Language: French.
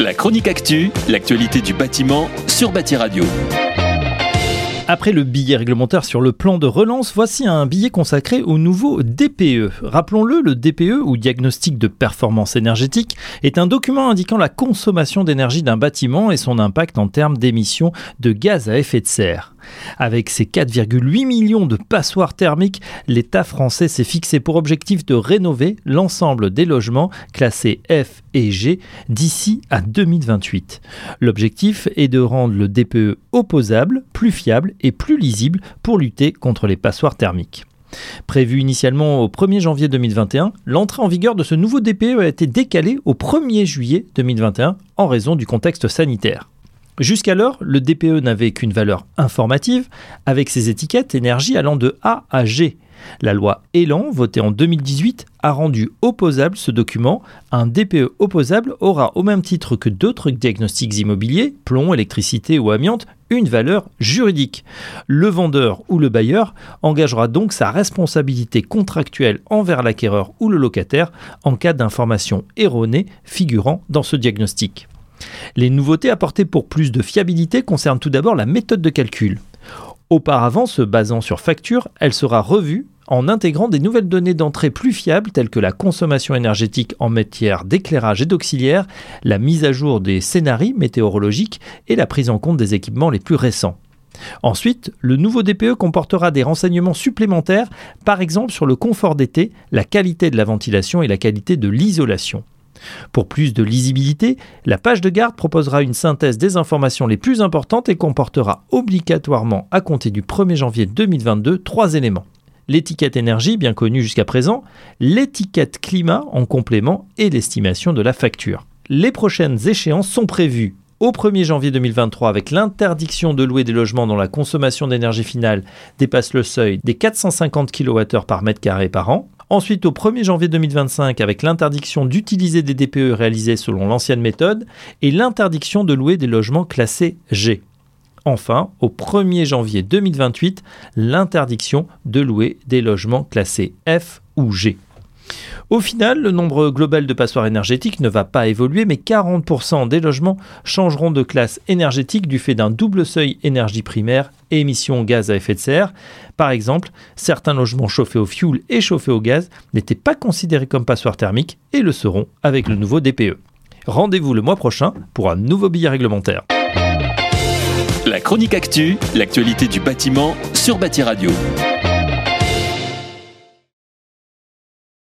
La chronique actu, l'actualité du bâtiment sur Bâti Radio. Après le billet réglementaire sur le plan de relance, voici un billet consacré au nouveau DPE. Rappelons-le, le DPE, ou diagnostic de performance énergétique, est un document indiquant la consommation d'énergie d'un bâtiment et son impact en termes d'émissions de gaz à effet de serre. Avec ses 4,8 millions de passoires thermiques, l'État français s'est fixé pour objectif de rénover l'ensemble des logements classés F et G d'ici à 2028. L'objectif est de rendre le DPE opposable, plus fiable et plus lisible pour lutter contre les passoires thermiques. Prévu initialement au 1er janvier 2021, l'entrée en vigueur de ce nouveau DPE a été décalée au 1er juillet 2021 en raison du contexte sanitaire. Jusqu'alors, le DPE n'avait qu'une valeur informative, avec ses étiquettes énergie allant de A à G. La loi Elan, votée en 2018, a rendu opposable ce document. Un DPE opposable aura, au même titre que d'autres diagnostics immobiliers, plomb, électricité ou amiante, une valeur juridique. Le vendeur ou le bailleur engagera donc sa responsabilité contractuelle envers l'acquéreur ou le locataire en cas d'information erronée figurant dans ce diagnostic. Les nouveautés apportées pour plus de fiabilité concernent tout d'abord la méthode de calcul. Auparavant, se basant sur facture, elle sera revue en intégrant des nouvelles données d'entrée plus fiables telles que la consommation énergétique en matière d'éclairage et d'auxiliaire, la mise à jour des scénarios météorologiques et la prise en compte des équipements les plus récents. Ensuite, le nouveau DPE comportera des renseignements supplémentaires, par exemple sur le confort d'été, la qualité de la ventilation et la qualité de l'isolation. Pour plus de lisibilité, la page de garde proposera une synthèse des informations les plus importantes et comportera obligatoirement à compter du 1er janvier 2022 trois éléments. L'étiquette énergie, bien connue jusqu'à présent, l'étiquette climat en complément et l'estimation de la facture. Les prochaines échéances sont prévues au 1er janvier 2023 avec l'interdiction de louer des logements dont la consommation d'énergie finale dépasse le seuil des 450 kWh par mètre carré par an, Ensuite, au 1er janvier 2025, avec l'interdiction d'utiliser des DPE réalisés selon l'ancienne méthode et l'interdiction de louer des logements classés G. Enfin, au 1er janvier 2028, l'interdiction de louer des logements classés F ou G. Au final, le nombre global de passoires énergétiques ne va pas évoluer, mais 40% des logements changeront de classe énergétique du fait d'un double seuil énergie primaire et émissions gaz à effet de serre. Par exemple, certains logements chauffés au fioul et chauffés au gaz n'étaient pas considérés comme passoires thermiques et le seront avec le nouveau DPE. Rendez-vous le mois prochain pour un nouveau billet réglementaire. La chronique actu, l'actualité du bâtiment sur Bâti Radio.